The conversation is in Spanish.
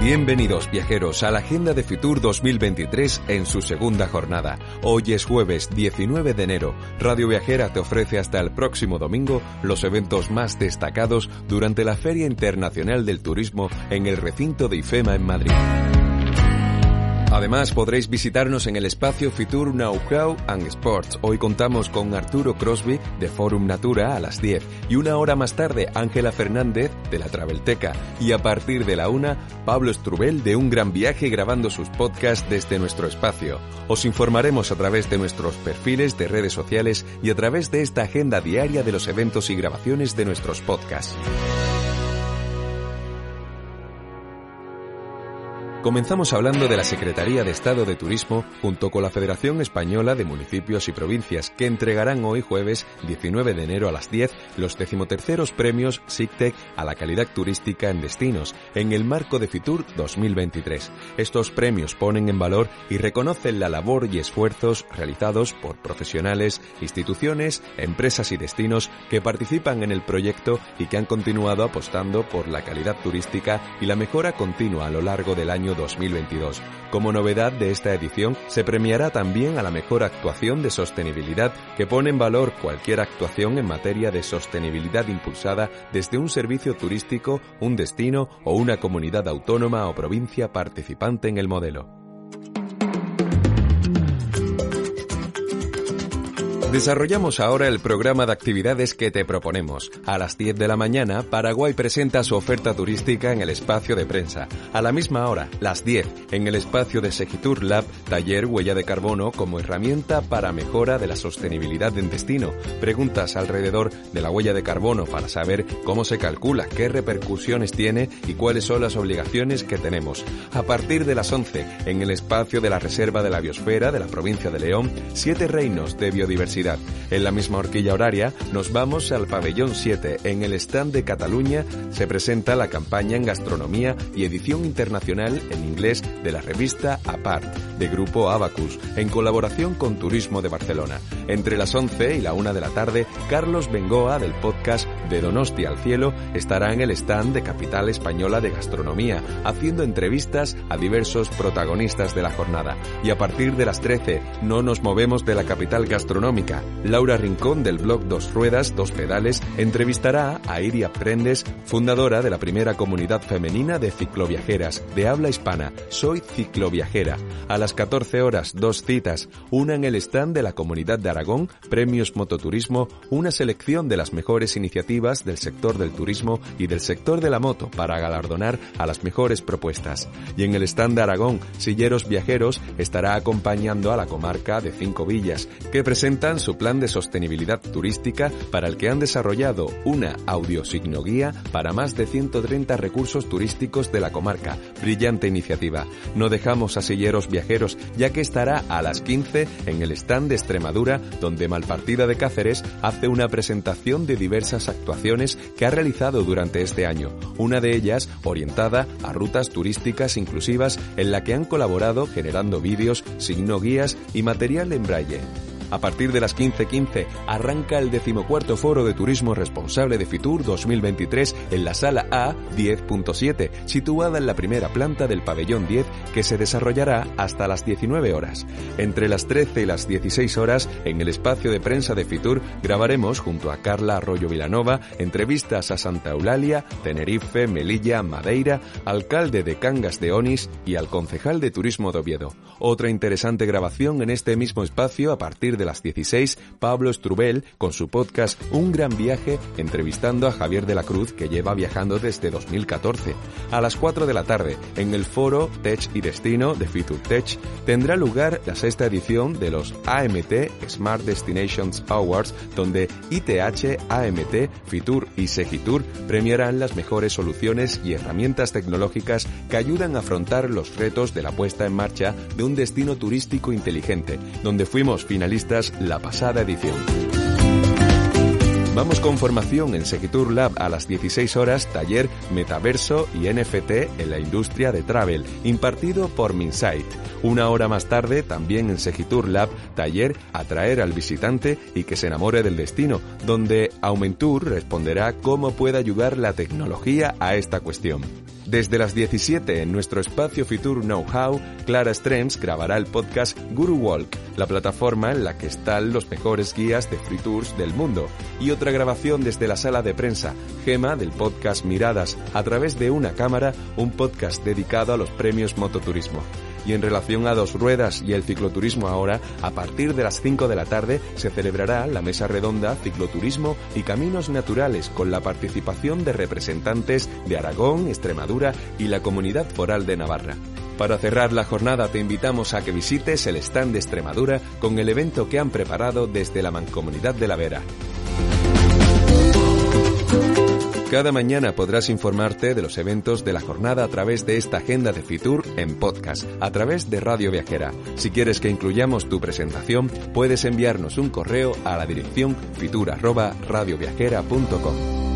Bienvenidos viajeros a la Agenda de Fitur 2023 en su segunda jornada. Hoy es jueves 19 de enero. Radio Viajera te ofrece hasta el próximo domingo los eventos más destacados durante la Feria Internacional del Turismo en el recinto de IFEMA en Madrid. Además, podréis visitarnos en el espacio Fitur Know-How and Sports. Hoy contamos con Arturo Crosby de Forum Natura a las 10 y una hora más tarde Ángela Fernández de la Travelteca y a partir de la una Pablo Strubel de Un Gran Viaje grabando sus podcasts desde nuestro espacio. Os informaremos a través de nuestros perfiles de redes sociales y a través de esta agenda diaria de los eventos y grabaciones de nuestros podcasts. Comenzamos hablando de la Secretaría de Estado de Turismo junto con la Federación Española de Municipios y Provincias que entregarán hoy jueves 19 de enero a las 10 los decimoterceros premios SICTEC a la calidad turística en destinos en el marco de Fitur 2023. Estos premios ponen en valor y reconocen la labor y esfuerzos realizados por profesionales, instituciones, empresas y destinos que participan en el proyecto y que han continuado apostando por la calidad turística y la mejora continua a lo largo del año 2022. Como novedad de esta edición, se premiará también a la mejor actuación de sostenibilidad que pone en valor cualquier actuación en materia de sostenibilidad impulsada desde un servicio turístico, un destino o una comunidad autónoma o provincia participante en el modelo. Desarrollamos ahora el programa de actividades que te proponemos. A las 10 de la mañana, Paraguay presenta su oferta turística en el espacio de prensa. A la misma hora, las 10, en el espacio de Segitur Lab, taller huella de carbono como herramienta para mejora de la sostenibilidad en destino. Preguntas alrededor de la huella de carbono para saber cómo se calcula, qué repercusiones tiene y cuáles son las obligaciones que tenemos. A partir de las 11, en el espacio de la Reserva de la Biosfera de la provincia de León, siete reinos de biodiversidad en la misma horquilla horaria nos vamos al pabellón 7. En el stand de Cataluña se presenta la campaña en gastronomía y edición internacional en inglés de la revista Apart, de Grupo Abacus, en colaboración con Turismo de Barcelona. Entre las 11 y la 1 de la tarde, Carlos Bengoa del podcast De Donostia al Cielo estará en el stand de Capital Española de Gastronomía, haciendo entrevistas a diversos protagonistas de la jornada. Y a partir de las 13 no nos movemos de la capital gastronómica Laura Rincón del blog Dos Ruedas, Dos Pedales entrevistará a Iria Prendes, fundadora de la primera comunidad femenina de cicloviajeras de habla hispana. Soy cicloviajera. A las 14 horas, dos citas, una en el stand de la Comunidad de Aragón, Premios Mototurismo, una selección de las mejores iniciativas del sector del turismo y del sector de la moto para galardonar a las mejores propuestas. Y en el stand de Aragón, Silleros Viajeros estará acompañando a la comarca de Cinco Villas, que presentan su plan de sostenibilidad turística para el que han desarrollado una audiosignoguía para más de 130 recursos turísticos de la comarca. Brillante iniciativa. No dejamos a silleros viajeros ya que estará a las 15 en el stand de Extremadura donde Malpartida de Cáceres hace una presentación de diversas que ha realizado durante este año. Una de ellas orientada a rutas turísticas inclusivas en la que han colaborado generando vídeos, signoguías y material en braille. A partir de las 15.15 arranca el decimocuarto Foro de Turismo Responsable de Fitur 2023 en la Sala A 10.7, situada en la primera planta del pabellón 10, que se desarrollará hasta las 19 horas. Entre las 13 y las 16 horas, en el espacio de prensa de Fitur, grabaremos junto a Carla Arroyo Vilanova entrevistas a Santa Eulalia, Tenerife, Melilla, Madeira, alcalde de Cangas de Onís y al concejal de Turismo de Oviedo. Otra interesante grabación en este mismo espacio a partir de las 16, Pablo Strubel con su podcast Un gran viaje entrevistando a Javier de la Cruz que lleva viajando desde 2014. A las 4 de la tarde, en el foro Tech y Destino de Fitur Tech, tendrá lugar la sexta edición de los AMT Smart Destinations Awards, donde ITH, AMT, Fitur y Segitur premiarán las mejores soluciones y herramientas tecnológicas que ayudan a afrontar los retos de la puesta en marcha de un destino turístico inteligente, donde fuimos finalistas la pasada edición. Vamos con formación en Segitur Lab a las 16 horas, taller Metaverso y NFT en la industria de travel, impartido por Minsight. Una hora más tarde, también en Segitur Lab, taller Atraer al visitante y que se enamore del destino, donde Aumentur responderá cómo puede ayudar la tecnología a esta cuestión. Desde las 17 en nuestro espacio Fitur Know-How, Clara Strems grabará el podcast Guru Walk, la plataforma en la que están los mejores guías de free tours del mundo, y otra grabación desde la sala de prensa, Gema del podcast Miradas, a través de una cámara, un podcast dedicado a los premios Mototurismo. Y en relación a dos ruedas y el cicloturismo ahora, a partir de las 5 de la tarde se celebrará la mesa redonda Cicloturismo y Caminos Naturales con la participación de representantes de Aragón, Extremadura y la Comunidad Foral de Navarra. Para cerrar la jornada te invitamos a que visites el stand de Extremadura con el evento que han preparado desde la Mancomunidad de la Vera. Cada mañana podrás informarte de los eventos de la jornada a través de esta agenda de Fitur en podcast, a través de Radio Viajera. Si quieres que incluyamos tu presentación, puedes enviarnos un correo a la dirección fitur@radioviajera.com.